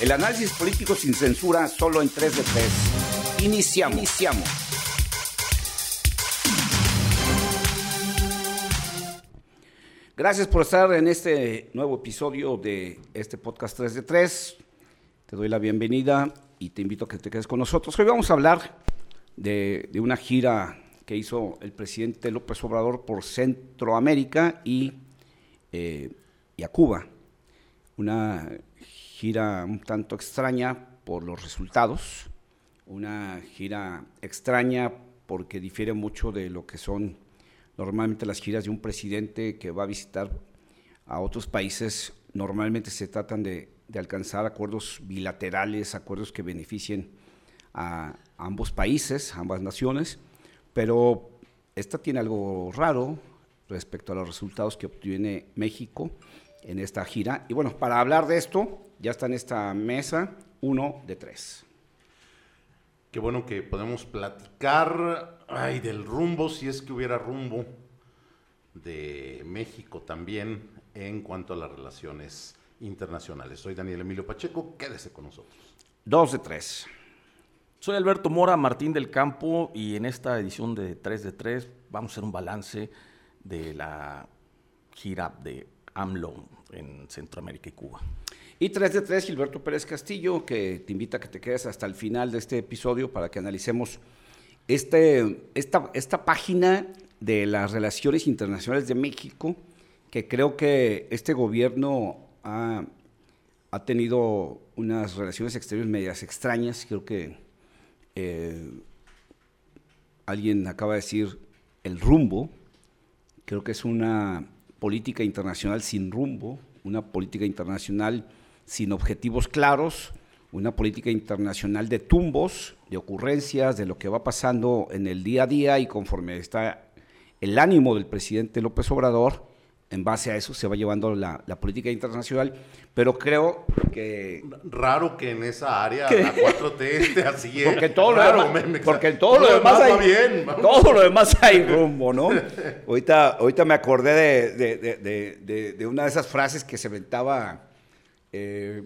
El análisis político sin censura solo en 3 de 3. Iniciamos. Iniciamos. Gracias por estar en este nuevo episodio de este podcast 3 de 3. Te doy la bienvenida y te invito a que te quedes con nosotros. Hoy vamos a hablar de, una gira que hizo el presidente López Obrador por Centroamérica y, eh, y a Cuba. Una gira un tanto extraña por los resultados, una gira extraña porque difiere mucho de lo que son normalmente las giras de un presidente que va a visitar a otros países. Normalmente se tratan de, alcanzar acuerdos bilaterales, acuerdos que beneficien a, ambos países, a ambas naciones, pero esta tiene algo raro respecto a los resultados que obtiene México en esta gira. Y bueno, para hablar de esto, ya está en esta mesa uno de tres. Qué bueno que podemos platicar ay, del rumbo, si es que hubiera rumbo, de México también en cuanto a las relaciones internacionales. Soy Daniel Emilio Pacheco, quédese con nosotros. Dos de tres. Soy Alberto Mora Martín del Campo y en esta edición de 3 de 3 vamos a hacer un balance de la gira de AMLO en Centroamérica y Cuba. Y 3 de 3, Gilberto Pérez Castillo, que te invita a que te quedes hasta el final de este episodio para que analicemos este, esta, esta página de las relaciones internacionales de México, que creo que este gobierno ha, ha tenido unas relaciones exteriores medias extrañas. Creo que eh, alguien acaba de decir el rumbo. Creo que es una política internacional sin rumbo, una política internacional sin objetivos claros, una política internacional de tumbos, de ocurrencias, de lo que va pasando en el día a día y conforme está el ánimo del presidente López Obrador, en base a eso se va llevando la, política internacional, pero creo que... Raro que en esa área la 4T esté así, ¿eh? Porque todo lo demás, porque todo lo demás, hay, bien. todo lo demás hay rumbo, ¿no? ahorita, ahorita me acordé de, de una de esas frases que se inventaba eh,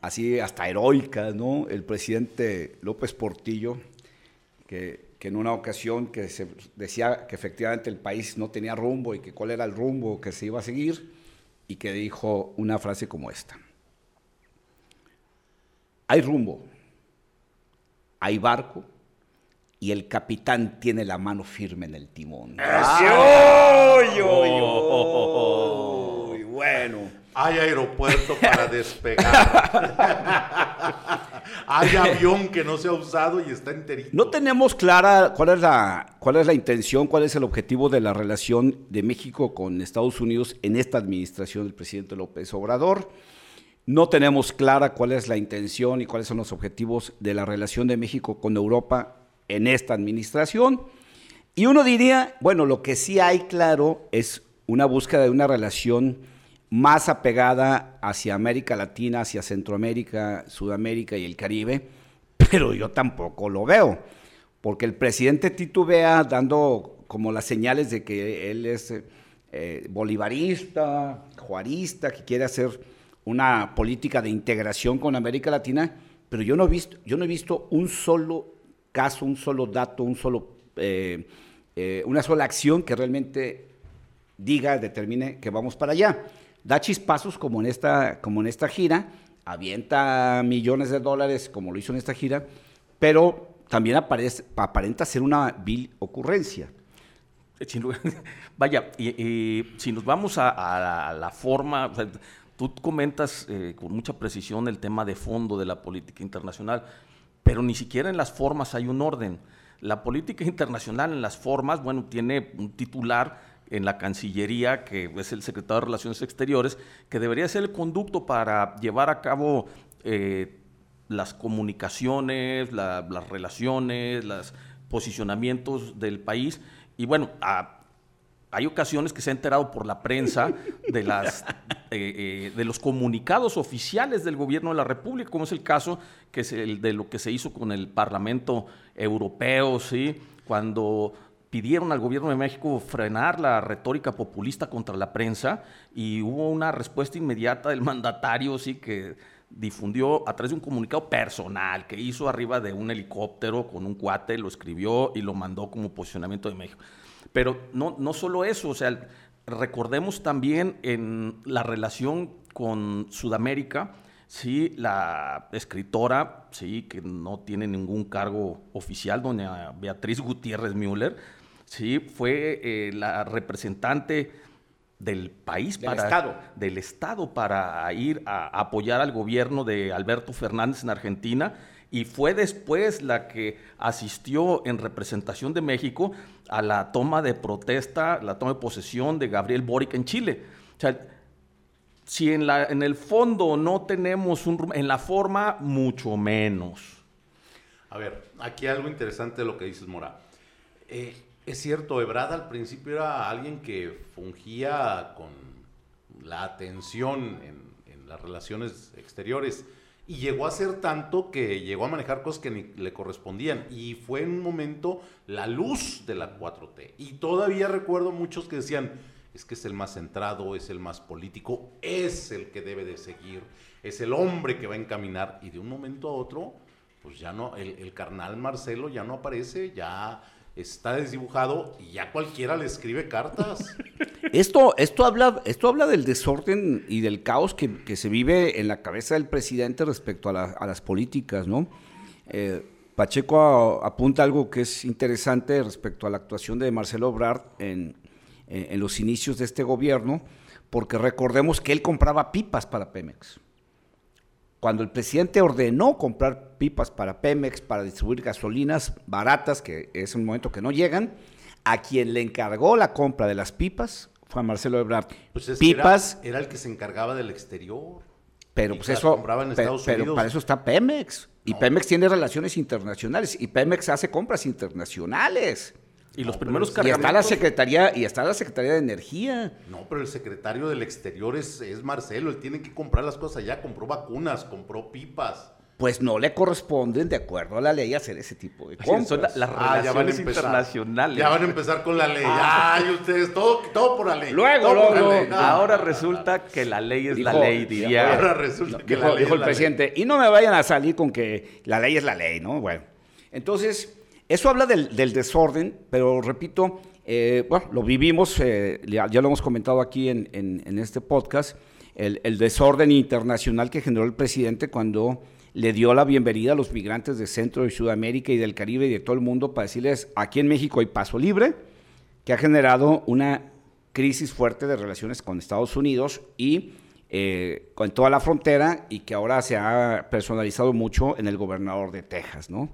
así hasta heroica, ¿no? El presidente López Portillo, que, en una ocasión que se decía que efectivamente el país no tenía rumbo y que cuál era el rumbo que se iba a seguir, y que dijo una frase como esta. Hay rumbo, hay barco, y el capitán tiene la mano firme en el timón. bueno. Hay aeropuerto para despegar. Hay avión que no se ha usado y está enterito. No tenemos clara cuál es la cuál es la intención, cuál es el objetivo de la relación de México con Estados Unidos en esta administración del presidente López Obrador. No tenemos clara cuál es la intención y cuáles son los objetivos de la relación de México con Europa en esta administración. Y uno diría, bueno, lo que sí hay claro es una búsqueda de una relación más apegada hacia América Latina, hacia Centroamérica, Sudamérica y el Caribe, pero yo tampoco lo veo, porque el presidente titubea dando como las señales de que él es eh, bolivarista, juarista, que quiere hacer una política de integración con América Latina, pero yo no he visto, yo no he visto un solo caso, un solo dato, un solo, eh, eh, una sola acción que realmente diga, determine que vamos para allá da chispazos como en esta, como en esta gira, avienta millones de dólares como lo hizo en esta gira, pero también aparece, aparenta ser una vil ocurrencia. Vaya, si nos vamos a, la, forma, tú comentas eh, con mucha precisión el tema de fondo de la política internacional, pero ni siquiera en las formas hay un orden. La política internacional en las formas, bueno, tiene un titular en la Cancillería, que es el secretario de Relaciones Exteriores, que debería ser el conducto para llevar a cabo eh, las comunicaciones, las relaciones, los posicionamientos del país. Y bueno, hay ocasiones que se ha enterado por la prensa de, las, eh, eh, de los comunicados oficiales del gobierno de la República, como es el caso que es el de lo que se hizo con el Parlamento Europeo, ¿sí? cuando pidieron al gobierno de México frenar la retórica populista contra la prensa y hubo una respuesta inmediata del mandatario, sí, que difundió a través de un comunicado personal que hizo arriba de un helicóptero con un cuate, lo escribió y lo mandó como posicionamiento de México. Pero no, no solo eso, o sea, recordemos también en la relación con Sudamérica, sí, la escritora, sí, que no tiene ningún cargo oficial, doña Beatriz Gutiérrez Müller, sí, fue eh, la representante del país, del Estado. del Estado para ir a apoyar al gobierno de Alberto Fernández en Argentina y fue después la que asistió en representación de México a la toma de protesta, la toma de posesión de Gabriel Boric en Chile. O sea, si en, la, en el fondo no tenemos un... En la forma, mucho menos. A ver, aquí algo interesante de lo que dices, Mora. Eh, es cierto, Ebrard al principio era alguien que fungía con la atención en, las relaciones exteriores y llegó a ser tanto que llegó a manejar cosas que ni le correspondían y fue en un momento la luz de la 4T. Y todavía recuerdo muchos que decían, es que es el más centrado, es el más político, es el que debe de seguir, es el hombre que va a encaminar y de un momento a otro, pues ya no, el, el carnal Marcelo ya no aparece, ya está desdibujado y ya cualquiera le escribe cartas. Esto, esto, habla, esto habla del desorden y del caos que, se vive en la cabeza del presidente respecto a, las políticas, ¿no? Eh, Pacheco apunta algo que es interesante respecto a la actuación de Marcelo Obrard en, en los inicios de este gobierno, porque recordemos que él compraba pipas para Pemex cuando el presidente ordenó comprar pipas para Pemex para distribuir gasolinas baratas, que es un momento que no llegan, a quien le encargó la compra de las pipas fue a Marcelo Ebrard. Pues pipas era, el que se encargaba del exterior. Pero pues eso, pero para eso está Pemex. Y Pemex tiene relaciones internacionales y Pemex hace compras internacionales. Y los primeros cargamentos... Y está la Secretaría, y está la Secretaría de Energía. No, pero el secretario del Exterior es, es Marcelo, él tiene que comprar las cosas allá, compró vacunas, compró pipas. Pues no le corresponden, de acuerdo a la ley, hacer ese tipo de compras. Son las ah, relaciones internacionales. Ya van a empezar con la ley. Ah. Ay, ustedes, todo, todo por la ley. Luego, luego. Ahora resulta que la ley es la ley, diría. Ahora resulta que la ley dijo el presidente. Y no me vayan a salir con que la ley es la ley, ¿no? Bueno, entonces eso habla del, desorden, pero repito, eh, bueno, lo vivimos, eh, ya, lo hemos comentado aquí en, este podcast, el, desorden internacional que generó el presidente cuando le dio la bienvenida a los migrantes de Centro y Sudamérica y del Caribe y de todo el mundo para decirles, aquí en México hay paso libre, que ha generado una crisis fuerte de relaciones con Estados Unidos y eh, con toda la frontera y que ahora se ha personalizado mucho en el gobernador de Texas, ¿no?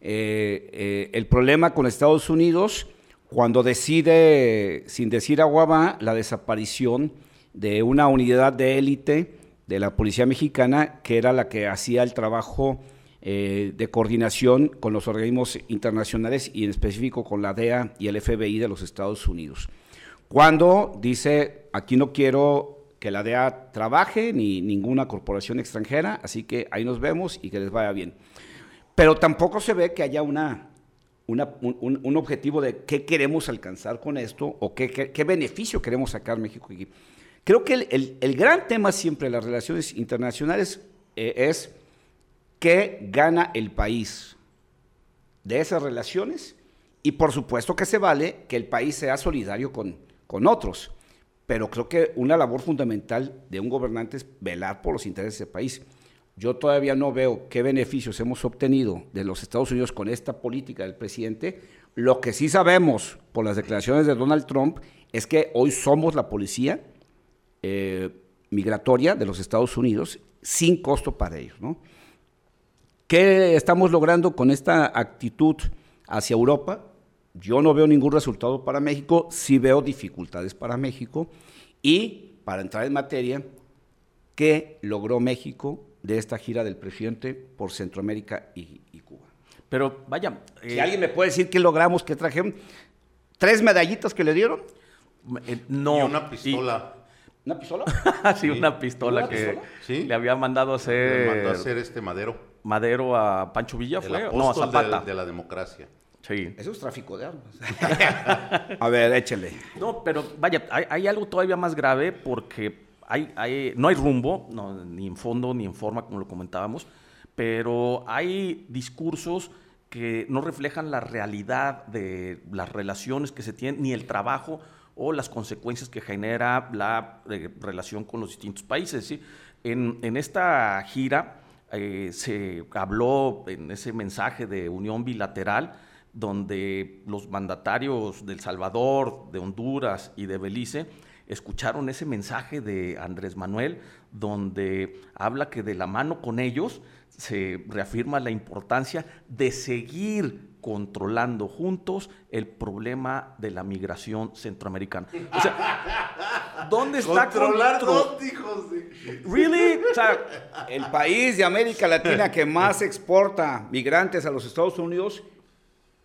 Eh, eh, el problema con Estados Unidos cuando decide, sin decir agua va, la desaparición de una unidad de élite de la Policía Mexicana, que era la que hacía el trabajo eh, de coordinación con los organismos internacionales y en específico con la DEA y el FBI de los Estados Unidos. Cuando dice, aquí no quiero que la DEA trabaje ni ninguna corporación extranjera, así que ahí nos vemos y que les vaya bien. Pero tampoco se ve que haya una, un, objetivo de qué queremos alcanzar con esto o qué, qué, beneficio queremos sacar México. Creo que el, gran tema siempre de las relaciones internacionales eh, es qué gana el país de esas relaciones y por supuesto que se vale que el país sea solidario con, con otros. Pero creo que una labor fundamental de un gobernante es velar por los intereses del país. Yo todavía no veo qué beneficios hemos obtenido de los Estados Unidos con esta política del presidente. Lo que sí sabemos por las declaraciones de Donald Trump es que hoy somos la policía eh, migratoria de los Estados Unidos sin costo para ellos. ¿Qué estamos logrando con esta actitud hacia Europa? Yo no veo ningún resultado para México, sí veo dificultades para México y para entrar en materia, ¿qué logró México de esta gira del presidente por Centroamérica y, Cuba. Pero vaya. Si eh, alguien me puede decir qué logramos, qué trajeron. ¿Tres medallitas que le dieron? Eh, no. Y una pistola. ¿Una pistola? sí, una pistola que le había mandado a hacer. Le mandó a hacer este Madero. Madero a Pancho Villa, ¿fue? No, a Zapata. De, la democracia. Sí. Eso es tráfico de armas. a ver, échele. No, pero vaya, hay, hay algo todavía más grave porque no hay rumbo, ni en fondo ni en forma, como lo comentábamos, pero hay discursos que no reflejan la realidad de las relaciones que se tienen, ni el trabajo o las consecuencias que genera la eh, relación con los distintos países. En, en, esta gira eh, se habló en ese mensaje de unión bilateral, donde los mandatarios del Salvador, de Honduras y de Belice escucharon ese mensaje de Andrés Manuel, donde habla que de la mano con ellos se reafirma la importancia de seguir controlando juntos el problema de la migración centroamericana. O sea, ¿dónde está controlar dos hijos de... Really? O sea, el país de América Latina que más exporta migrantes a los Estados Unidos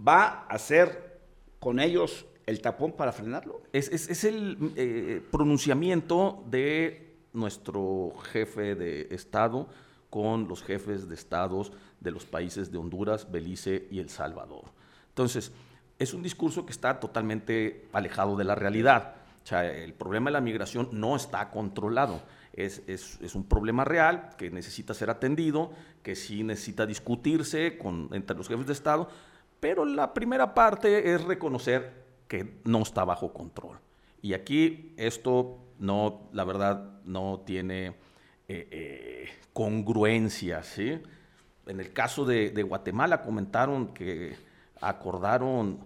va a hacer con ellos el tapón para frenarlo. Es, el eh, pronunciamiento de nuestro jefe de Estado con los jefes de estados de los países de Honduras, Belice y El Salvador. Entonces, es un discurso que está totalmente alejado de la realidad. O sea, el problema de la migración no está controlado. Es, es, un problema real que necesita ser atendido, que sí necesita discutirse con, entre los jefes de Estado, pero la primera parte es reconocer que no está bajo control. Y aquí esto no, la verdad, no tiene eh, eh, congruencia, ¿sí? En el caso de, Guatemala comentaron que acordaron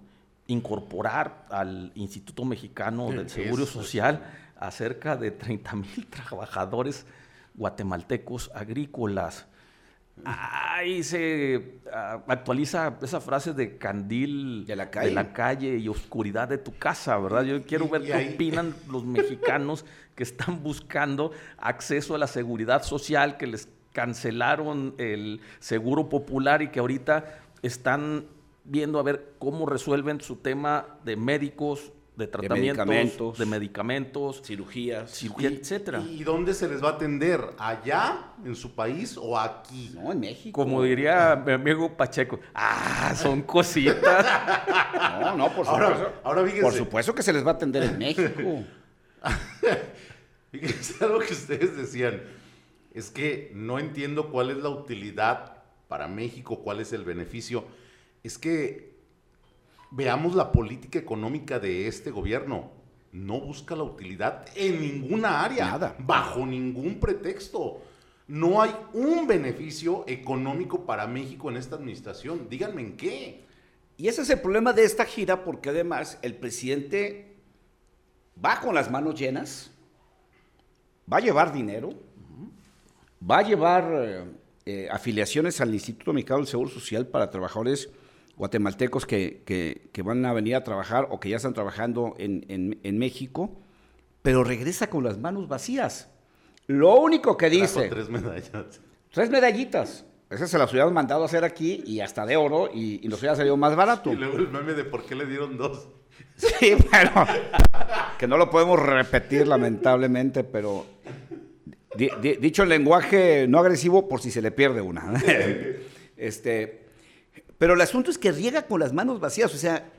incorporar al Instituto Mexicano del Seguro Social a cerca de 30 mil trabajadores guatemaltecos agrícolas. Ahí se ah, actualiza esa frase de candil de la, calle. y oscuridad de tu casa, ¿verdad? Yo quiero ver qué opinan los mexicanos que están buscando acceso a la seguridad social, que les cancelaron el seguro popular y que ahorita están viendo a ver cómo resuelven su tema de médicos, de tratamientos, de medicamentos, cirugías, cirugía, etcétera. ¿Y dónde se les va a atender? ¿Allá, en su país o aquí? No, en México. Como diría mi amigo Pacheco, ah, son cositas. no, no, por supuesto. Ahora, por supuesto que se les va a atender en México. fíjense algo que ustedes decían. Es que no entiendo cuál es la utilidad para México, cuál es el beneficio. Es que veamos la política económica de este gobierno. No busca la utilidad en ninguna área, Nada. bajo ningún pretexto. No hay un beneficio económico para México en esta administración. Díganme en qué. Y ese es el problema de esta gira, porque además el presidente va con las manos llenas, va a llevar dinero, va a llevar eh, eh, afiliaciones al Instituto Mexicano del Seguro Social para trabajadores guatemaltecos que, van a venir a trabajar o que ya están trabajando en, México, pero regresa con las manos vacías. Lo único que dice... tres medallas. Tres medallitas. Esas se las hubieran mandado a hacer aquí y hasta de oro y, nos hubiera salido más barato. Y luego el meme de por qué le dieron dos. Sí, pero que no lo podemos repetir lamentablemente, pero dicho en lenguaje no agresivo por si se le pierde una. este, pero el asunto es que riega con las manos vacías. O sea,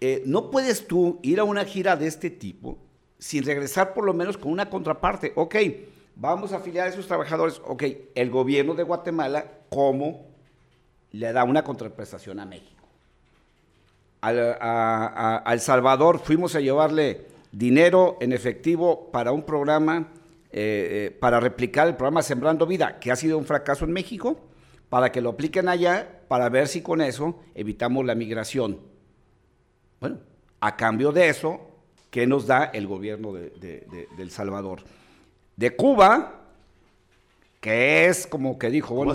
eh, no puedes tú ir a una gira de este tipo sin regresar por lo menos con una contraparte. Ok, vamos a afiliar a esos trabajadores. Ok, el gobierno de Guatemala, ¿cómo le da una contraprestación a México? Al, a, Salvador fuimos a llevarle dinero en efectivo para un programa, eh, eh, para replicar el programa Sembrando Vida, que ha sido un fracaso en México para que lo apliquen allá, para ver si con eso evitamos la migración. Bueno, a cambio de eso, ¿qué nos da el gobierno de, El Salvador? De Cuba, que es como que dijo, bueno,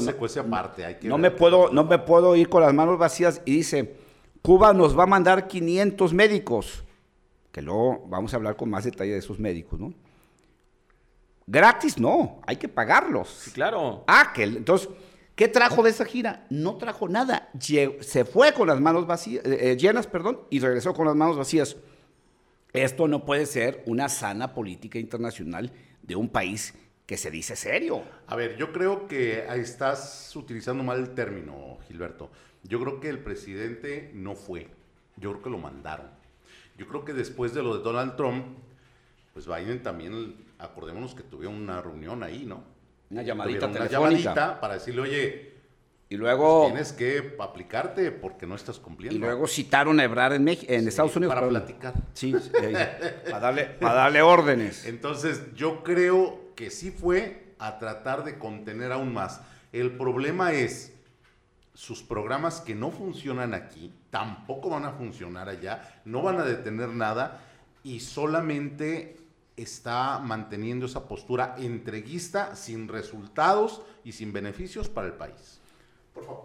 no, me puedo, no me puedo ir con las manos vacías y dice, Cuba nos va a mandar 500 médicos, que luego vamos a hablar con más detalle de esos médicos, ¿no? Gratis no, hay que pagarlos. claro. Ah, que entonces ¿Qué trajo de esa gira? No trajo nada. Se fue con las manos vacías, eh, eh, llenas perdón, y regresó con las manos vacías. Esto no puede ser una sana política internacional de un país que se dice serio. A ver, yo creo que estás utilizando mal el término, Gilberto. Yo creo que el presidente no fue. Yo creo que lo mandaron. Yo creo que después de lo de Donald Trump, pues Biden también acordémonos que tuvieron una reunión ahí, ¿no? Una llamadita una telefónica. llamadita para decirle, oye, y luego, tienes que aplicarte porque no estás cumpliendo. y luego citaron a Ebrar en, Mex- en Sí, Estados Unidos. Para perdón. platicar. Sí, eh, para, darle, para darle órdenes. Entonces, yo creo que sí fue a tratar de contener aún más. El problema es sus programas que no funcionan aquí, tampoco van a funcionar allá, no van a detener nada y solamente está manteniendo esa postura entreguista sin resultados y sin beneficios para el país.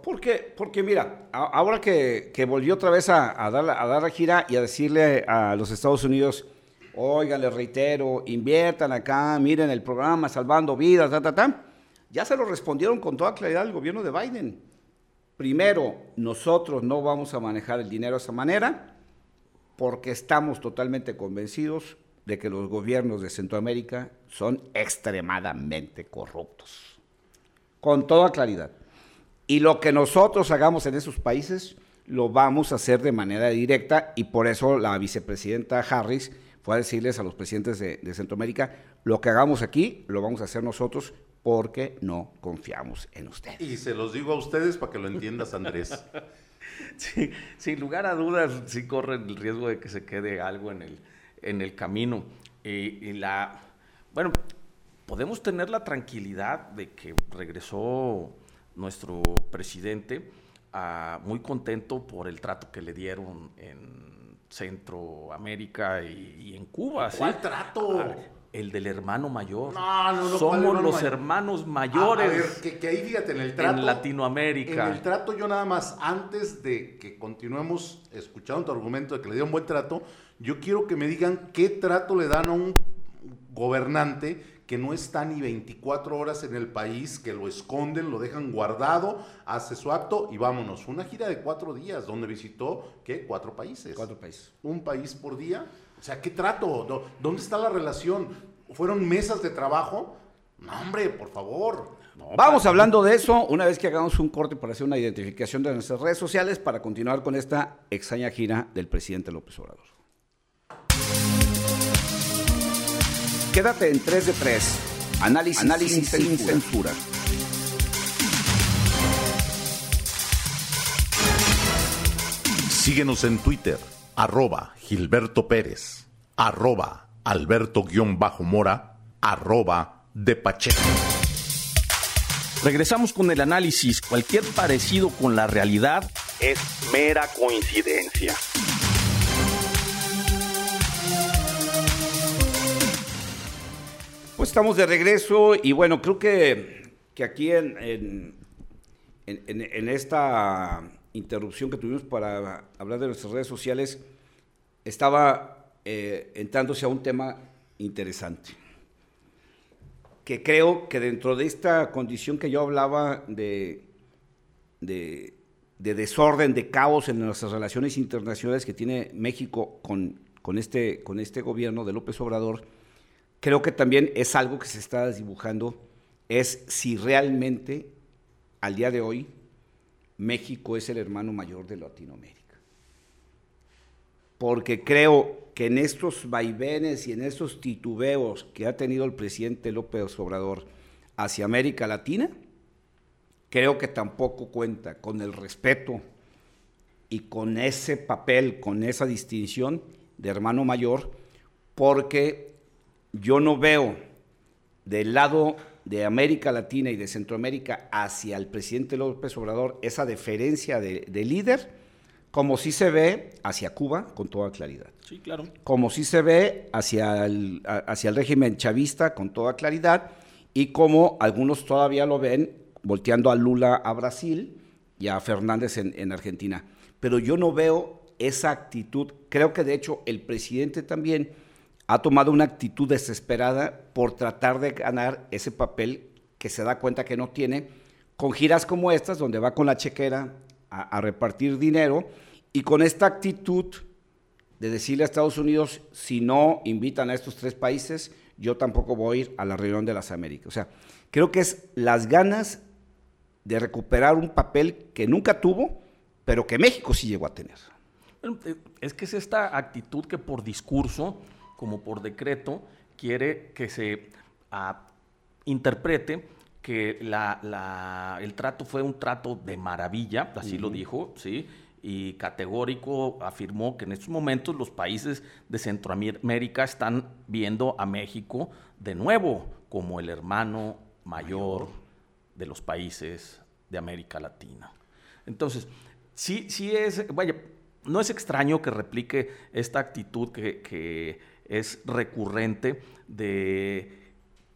Porque, porque mira, ahora que, que volvió otra vez a, a dar, a dar la gira y a decirle a los Estados Unidos, oigan, les reitero, inviertan acá, miren el programa Salvando Vidas, ta, ta, ta, ya se lo respondieron con toda claridad el gobierno de Biden. Primero, nosotros no vamos a manejar el dinero de esa manera porque estamos totalmente convencidos de que los gobiernos de Centroamérica son extremadamente corruptos. Con toda claridad. Y lo que nosotros hagamos en esos países lo vamos a hacer de manera directa y por eso la vicepresidenta Harris fue a decirles a los presidentes de, de Centroamérica, lo que hagamos aquí lo vamos a hacer nosotros porque no confiamos en ustedes. Y se los digo a ustedes para que lo entiendas, Andrés. Sí, sin lugar a dudas, sí corren el riesgo de que se quede algo en el, en el camino. Eh, y la, bueno, podemos tener la tranquilidad de que regresó nuestro presidente ah, muy contento por el trato que le dieron en Centroamérica y, y en Cuba. ¿sí? ¿Cuál trato? Ah, el del hermano mayor. No, no, no, ¿cuál Somos los mayor? hermanos A- A, mayores ver, que, que ahí fíjate, en el trato. en Latinoamérica. En el trato, yo nada más, antes de que continuemos escuchando tu argumento de que le dieron buen trato, yo quiero que me digan qué trato le dan a un gobernante que no está ni 24 horas en el país, que lo esconden, lo dejan guardado, hace su acto y vámonos. Una gira de cuatro días donde visitó, ¿qué? Cuatro países. Cuatro países. un país por día. O sea, ¿qué trato? ¿Dó- ¿Dónde está la relación? ¿Fueron mesas de trabajo? No, hombre, por favor. Vamos hablando de eso una vez que hagamos un corte para hacer una identificación de nuestras redes sociales para continuar con esta extraña gira del presidente López Obrador. Quédate en 3 de 3. Análisis, Análisis sin, censura. Síguenos en Twitter, arroba Gilberto Pérez, arroba Alberto-Mora, arroba de Pacheco. Regresamos con el análisis. Cualquier parecido con la realidad es mera coincidencia. Pues estamos de regreso y bueno, creo que, que aquí en, en, en- en- en esta interrupción que tuvimos para hablar de nuestras redes sociales, estaba eh, entrándose a un tema interesante. Que creo que dentro de esta condición que yo hablaba de, de, de desorden, de caos en nuestras relaciones internacionales que tiene México con, con, este, con este gobierno de López Obrador, creo que también es algo que se está desdibujando, es si realmente al día de hoy México es el hermano mayor de Latinoamérica. Porque creo que en estos vaivenes y en estos titubeos que ha tenido el presidente López Obrador hacia América Latina, creo que tampoco cuenta con el respeto y con ese papel, con esa distinción de hermano mayor, porque yo no veo del lado de América Latina y de Centroamérica hacia el presidente López Obrador esa deferencia de, de líder, como sí se ve hacia Cuba con toda claridad Sí, claro. como sí se ve hacia el, hacia el régimen chavista con toda claridad y como algunos todavía lo ven volteando a Lula a Brasil y a Fernández en, en Argentina. Pero yo no veo esa actitud. Creo que de hecho el presidente también ha tomado una actitud desesperada por tratar de ganar ese papel que se da cuenta que no tiene, con giras como estas, donde va con la chequera a, a repartir dinero y con esta actitud de decirle a Estados Unidos, si no invitan a estos tres países, yo tampoco voy a ir a la reunión de las Américas. O sea, creo que es las ganas de recuperar un papel que nunca tuvo, pero que México sí llegó a tener. Eh, Es que es esta actitud que por discurso, como por decreto, quiere que se ah, interprete que el trato fue un trato de maravilla, así lo dijo, ¿sí? y categórico afirmó que en estos momentos los países de Centroamérica están viendo a México de nuevo como el hermano mayor de los países de América Latina. Entonces, sí, sí es, vaya, no es extraño que replique esta actitud que, es recurrente de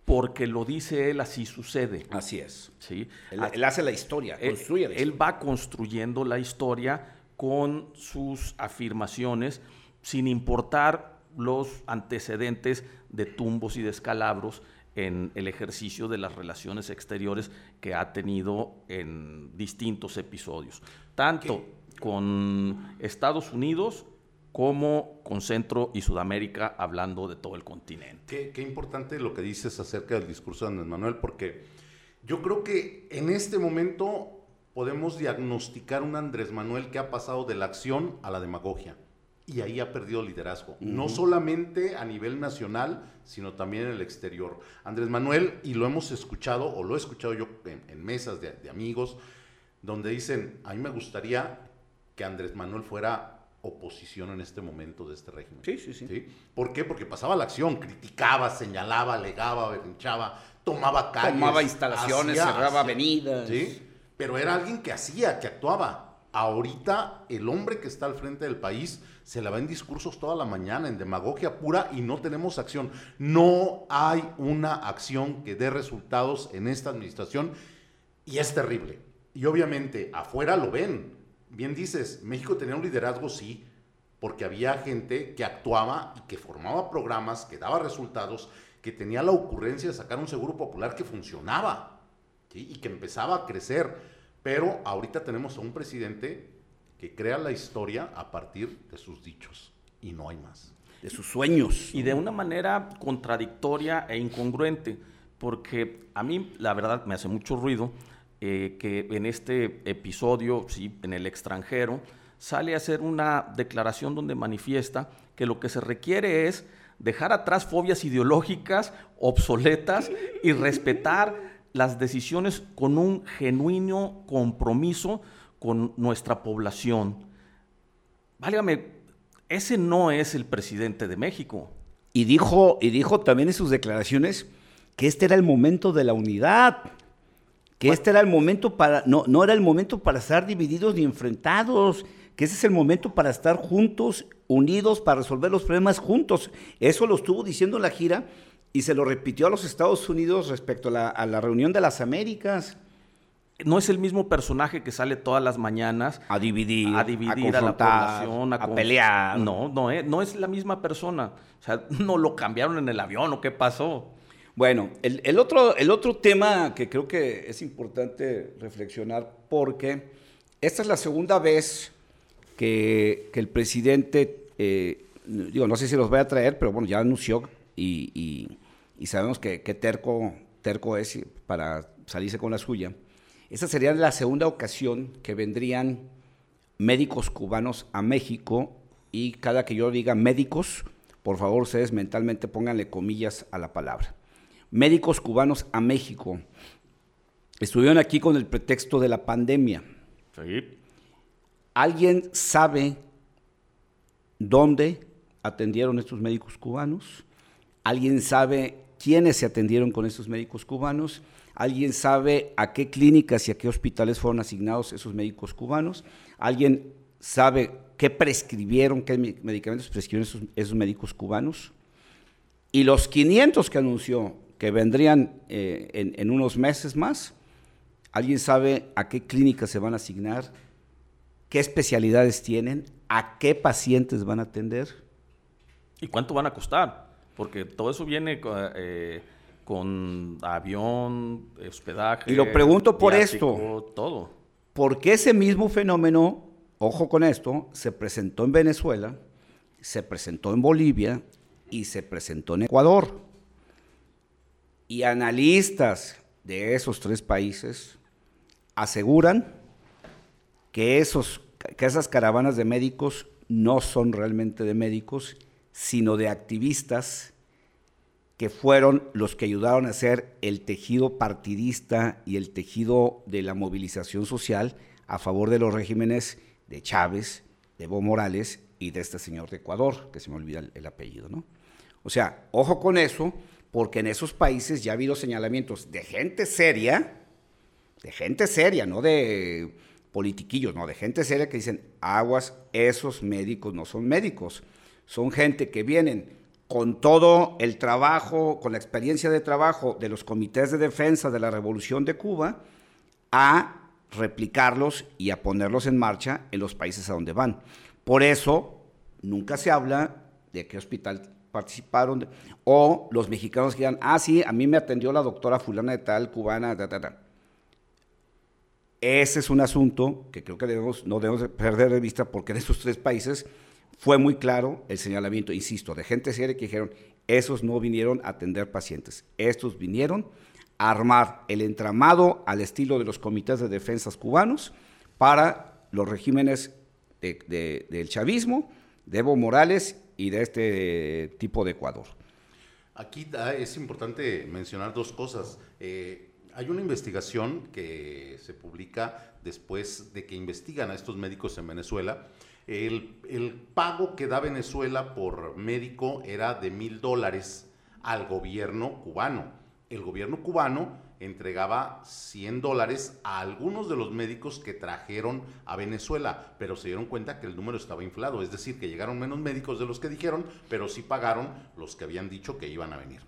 porque lo dice él, así sucede. Así es. ¿sí? Él, hace la historia, construye la historia. Él va construyendo la historia con sus afirmaciones, sin importar los antecedentes de tumbos y descalabros en el ejercicio de las relaciones exteriores que ha tenido en distintos episodios, tanto con Estados Unidos como con Centro y Sudamérica, hablando de todo el continente. Qué, importante lo que dices acerca del discurso de Andrés Manuel, porque yo creo que en este momento podemos diagnosticar un Andrés Manuel que ha pasado de la acción a la demagogia y ahí ha perdido liderazgo, no solamente a nivel nacional, sino también en el exterior. Andrés Manuel, y lo hemos escuchado, o lo he escuchado yo en, mesas de, amigos, donde dicen, a mí me gustaría que Andrés Manuel fuera oposición en este momento de este régimen. Sí, sí, sí. ¿Por qué? Porque pasaba la acción, criticaba, señalaba, alegaba, berrinchaba, tomaba calles. Tomaba instalaciones, cerraba avenidas. Sí, pero era alguien que hacía, que actuaba. Ahorita el hombre que está al frente del país se la va en discursos toda la mañana, en demagogia pura y no tenemos acción. No hay una acción que dé resultados en esta administración y es terrible. Y obviamente afuera lo ven. Bien dices, México tenía un liderazgo, sí, porque había gente que actuaba y que formaba programas, que daba resultados, que tenía la ocurrencia de sacar un seguro popular que funcionaba y que empezaba a crecer. Pero ahorita tenemos a un presidente que crea la historia a partir de sus dichos y no hay más. De sus sueños. Y de una manera contradictoria e incongruente, porque a mí la verdad me hace mucho ruido eh, que en este episodio, sí, en el extranjero, sale a hacer una declaración donde manifiesta que lo que se requiere es dejar atrás fobias ideológicas obsoletas y respetar las decisiones con un genuino compromiso con nuestra población. Válgame, ese no es el presidente de México. Y dijo, y dijo también en sus declaraciones que este era el momento de la unidad, que este era el momento para, no, no era el momento para estar divididos ni enfrentados, que ese es el momento para estar juntos, unidos, para resolver los problemas juntos. Eso lo estuvo diciendo en la gira y se lo repitió a los Estados Unidos respecto a la reunión de las Américas no es el mismo personaje que sale todas las mañanas a dividir, a, dividir a, la población, a, pelear. No, no es, no es la misma persona. O sea, no lo cambiaron en el avión o qué pasó. Bueno, el, otro, el otro tema que creo que es importante reflexionar, porque esta es la segunda vez que, el presidente, eh, digo, no sé si los voy a traer, pero bueno, ya anunció y, sabemos que, terco, terco es para salirse con la suya esa sería la segunda ocasión que vendrían médicos cubanos a México y cada que yo diga médicos, por favor ustedes mentalmente pónganle comillas a la palabra. Médicos cubanos a México. Estuvieron aquí con el pretexto de la pandemia. ¿Alguien sabe dónde atendieron estos médicos cubanos? ¿Alguien sabe quiénes se atendieron con estos médicos cubanos? ¿Alguien sabe a qué clínicas y a qué hospitales fueron asignados esos médicos cubanos? ¿Alguien sabe qué prescribieron, qué medicamentos prescribieron esos, médicos cubanos? Y los 500 que anunció que vendrían eh, en, unos meses más, ¿alguien sabe a qué clínicas se van a asignar? ¿Qué especialidades tienen? ¿A qué pacientes van a atender? ¿Y cuánto van a costar? Porque todo eso viene... Eh, con avión, hospedaje. Y lo pregunto por esto. Todo. Porque ese mismo fenómeno, ojo con esto, se presentó en Venezuela, se presentó en Bolivia y se presentó en Ecuador. Y analistas de esos tres países aseguran que, esos, que esas caravanas de médicos no son realmente de médicos, sino de activistas que fueron los que ayudaron a hacer el tejido partidista y el tejido de la movilización social a favor de los regímenes de Chávez, de Evo Morales y de este señor de Ecuador, que se me olvida el, el apellido, ¿no? O sea, ojo con eso, porque en esos países ya ha habido señalamientos de gente seria, de gente seria, no de politiquillos, no, de gente seria que dicen, aguas, esos médicos no son médicos, son gente que vienen con todo el trabajo, con la experiencia de trabajo de los comités de defensa de la Revolución de Cuba, a replicarlos y a ponerlos en marcha en los países a donde van. Por eso, nunca se habla de qué hospital participaron, o los mexicanos que digan, ah, sí, a mí me atendió la doctora fulana de tal, cubana, ta, ta, ta. Ese es un asunto que creo que debemos, no debemos perder de vista porque en estos tres países fue muy claro el señalamiento, insisto, de gente seria que dijeron, esos no vinieron a atender pacientes, estos vinieron a armar el entramado al estilo de los comités de defensas cubanos para los regímenes del chavismo, de Evo Morales y de este tipo de Ecuador. Aquí es importante mencionar dos cosas. Eh, hay una investigación que se publica después de que investigan a estos médicos en Venezuela. El, el pago que da Venezuela por médico era de mil dólares al gobierno cubano. El gobierno cubano entregaba 100 dólares a algunos de los médicos que trajeron a Venezuela, pero se dieron cuenta que el número estaba inflado, es decir, que llegaron menos médicos de los que dijeron, pero sí pagaron los que habían dicho que iban a venir.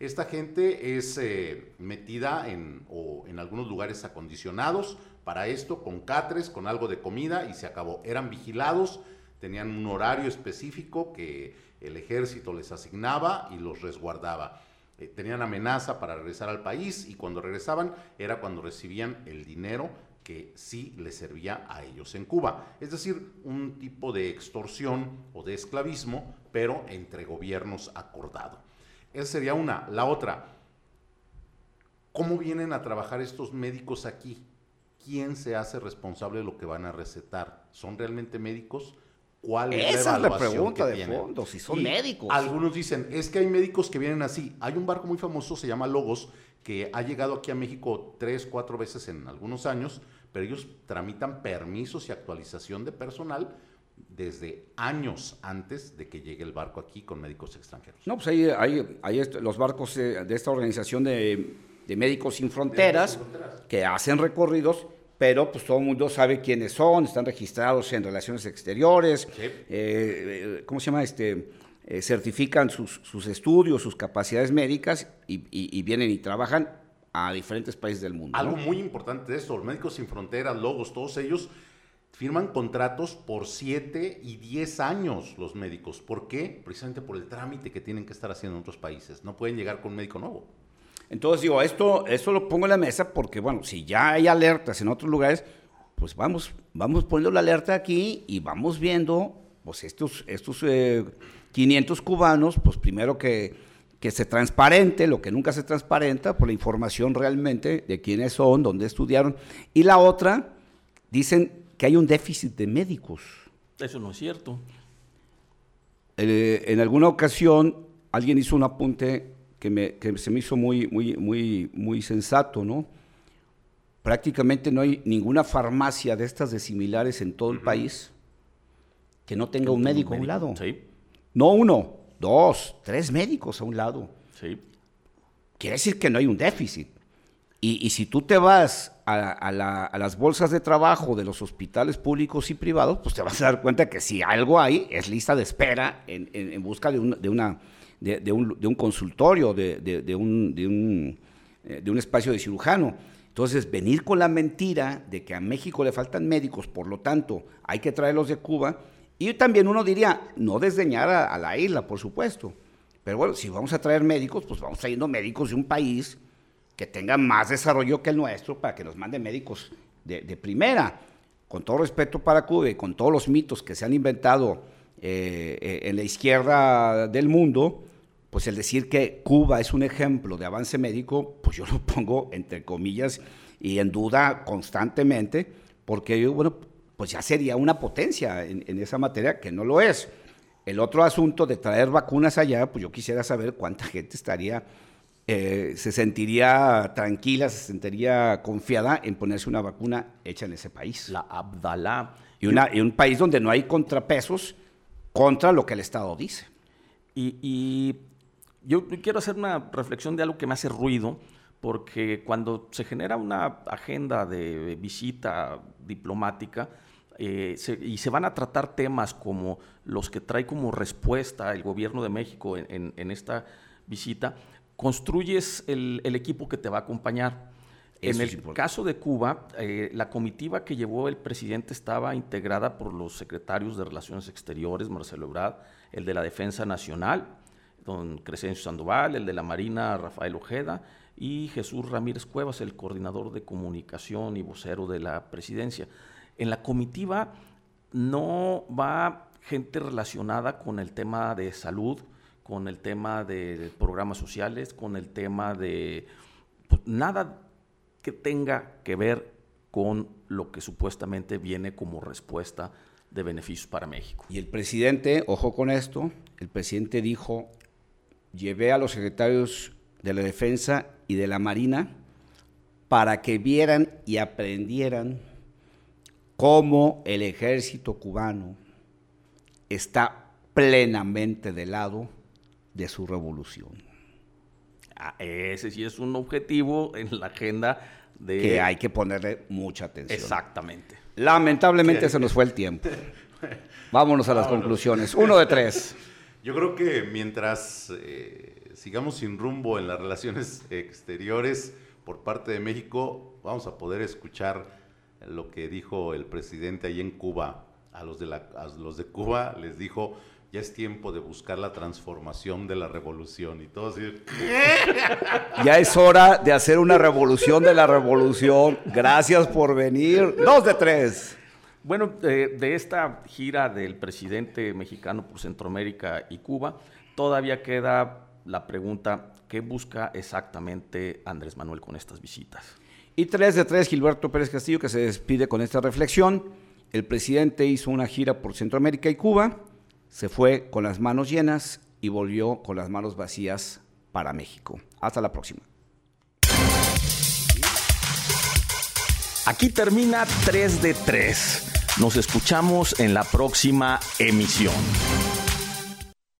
Esta gente es eh, metida en, o en algunos lugares acondicionados para esto, con catres, con algo de comida y se acabó. Eran vigilados, tenían un horario específico que el ejército les asignaba y los resguardaba. Eh, tenían amenaza para regresar al país y cuando regresaban era cuando recibían el dinero que sí les servía a ellos en Cuba. Es decir, un tipo de extorsión o de esclavismo, pero entre gobiernos acordado. Esa sería una. La otra, ¿cómo vienen a trabajar estos médicos aquí? ¿Quién se hace responsable de lo que van a recetar? ¿Son realmente médicos? ¿Cuál es Esa la es la pregunta de fondo, si son médicos. Algunos dicen, es que hay médicos que vienen así. Hay un barco muy famoso, se llama Logos, que ha llegado aquí a México tres, cuatro veces en algunos años, pero ellos tramitan permisos y actualización de personal desde años antes de que llegue el barco aquí con médicos extranjeros. No, pues hay, hay, los barcos eh, de esta organización de, Médicos Sin Fronteras, que hacen recorridos, pero pues todo el mundo sabe quiénes son, están registrados en relaciones exteriores, eh, eh, ¿cómo se llama? Este, certifican sus, estudios, sus capacidades médicas y, vienen y trabajan a diferentes países del mundo. Algo muy importante de esto, los Médicos Sin Fronteras, Logos, todos ellos firman contratos por 7 y 10 años los médicos. ¿Por qué? Precisamente por el trámite que tienen que estar haciendo en otros países. No pueden llegar con un médico nuevo. Entonces digo, esto, esto lo pongo en la mesa porque, bueno, si ya hay alertas en otros lugares, pues vamos, vamos poniendo la alerta aquí y vamos viendo, pues estos, estos 500 eh, cubanos, pues primero que, que se transparente, lo que nunca se transparenta, por la información realmente de quiénes son, dónde estudiaron. Y la otra, dicen que hay un déficit de médicos. Eso no es cierto. Eh, en alguna ocasión alguien hizo un apunte que, se me hizo muy, muy, muy, muy sensato, ¿no? Prácticamente no hay ninguna farmacia de estas de similares en todo el país que no tenga un médico, a un lado. Sí. No uno, dos, tres médicos a un lado. Sí. Quiere decir que no hay un déficit. Y, si tú te vas a, las bolsas de trabajo de los hospitales públicos y privados, pues te vas a dar cuenta que si algo hay, es lista de espera en, busca de un, de, una, de, un, consultorio, de, un, eh, de un espacio de cirujano. Entonces, venir con la mentira de que a México le faltan médicos, por lo tanto, hay que traerlos de Cuba, y también uno diría, no desdeñar a la isla, por supuesto. Pero bueno, si vamos a traer médicos, pues vamos trayendo médicos de un país que tenga más desarrollo que el nuestro para que nos mande médicos de, primera. Con todo respeto para Cuba y con todos los mitos que se han inventado eh, eh, en la izquierda del mundo, pues el decir que Cuba es un ejemplo de avance médico, pues yo lo pongo entre comillas y en duda constantemente, porque yo, bueno, pues ya sería una potencia en, esa materia que no lo es. el otro asunto de traer vacunas allá, pues yo quisiera saber cuánta gente estaría, eh, se sentiría tranquila, se sentiría confiada en ponerse una vacuna hecha en ese país. La Abdalá. Y, una, y un país donde no hay contrapesos contra lo que el Estado dice. Y, y yo quiero hacer una reflexión de algo que me hace ruido, porque cuando se genera una agenda de visita diplomática, eh, y se van a tratar temas como los que trae como respuesta el gobierno de México en, esta visita, construyes el, equipo que te va a acompañar. en el caso de Cuba, eh, la comitiva que llevó el presidente estaba integrada por los secretarios de Relaciones Exteriores, Marcelo Ebrard, el de la Defensa Nacional, don Crescencio Sandoval, el de la Marina, Rafael Ojeda, y Jesús Ramírez Cuevas, el coordinador de comunicación y vocero de la presidencia. En la comitiva no va gente relacionada con el tema de salud, con el tema de programas sociales, con el tema de pues, nada que tenga que ver con lo que supuestamente viene como respuesta de beneficios para México. Y el presidente, ojo con esto, el presidente dijo, llevé a los secretarios de la Defensa y de la Marina para que vieran y aprendieran cómo el ejército cubano está plenamente del lado de su revolución. Ah, ese sí es un objetivo en la agenda de... Que hay que ponerle mucha atención. Exactamente. Lamentablemente se nos fue el tiempo. Vámonos a las conclusiones. Uno de tres. Yo creo que mientras eh, sigamos sin rumbo en las relaciones exteriores por parte de México, vamos a poder escuchar lo que dijo el presidente ahí en Cuba. A los de, la, los de Cuba les dijo, ya es tiempo de buscar la transformación de la revolución y todo así. Ya es hora de hacer una revolución de la revolución. Gracias por venir. Dos de tres. Bueno, de, esta gira del presidente mexicano por Centroamérica y Cuba, todavía queda la pregunta, ¿qué busca exactamente Andrés Manuel con estas visitas? Y 3 de 3, Gilberto Pérez Castillo, que se despide con esta reflexión. El presidente hizo una gira por Centroamérica y Cuba, se fue con las manos llenas y volvió con las manos vacías para México. Hasta la próxima. Aquí termina 3 de 3. Nos escuchamos en la próxima emisión.